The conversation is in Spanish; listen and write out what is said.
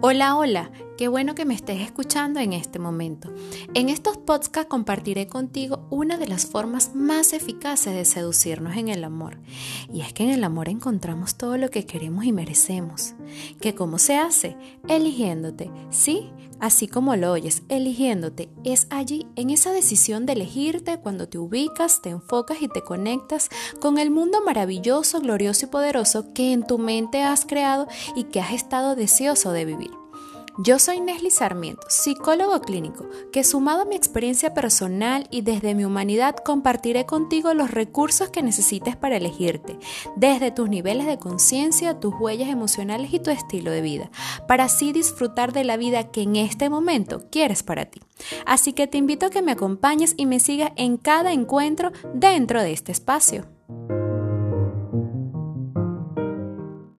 Hola, hola, qué bueno que me estés escuchando en este momento. En estos podcasts compartiré contigo una de las formas más eficaces de seducirnos en el amor. Y es que en el amor encontramos todo lo que queremos y merecemos. ¿Que cómo se hace? Eligiéndote, ¿sí? Así como lo oyes, eligiéndote es allí, en esa decisión de elegirte cuando te ubicas, te enfocas y te conectas con el mundo maravilloso, glorioso y poderoso que en tu mente has creado y que has estado deseoso de vivir. Yo soy Nesli Sarmiento, psicólogo clínico, que sumado a mi experiencia personal y desde mi humanidad compartiré contigo los recursos que necesites para elegirte, desde tus niveles de conciencia, tus huellas emocionales y tu estilo de vida, para así disfrutar de la vida que en este momento quieres para ti. Así que te invito a que me acompañes y me sigas en cada encuentro dentro de este espacio.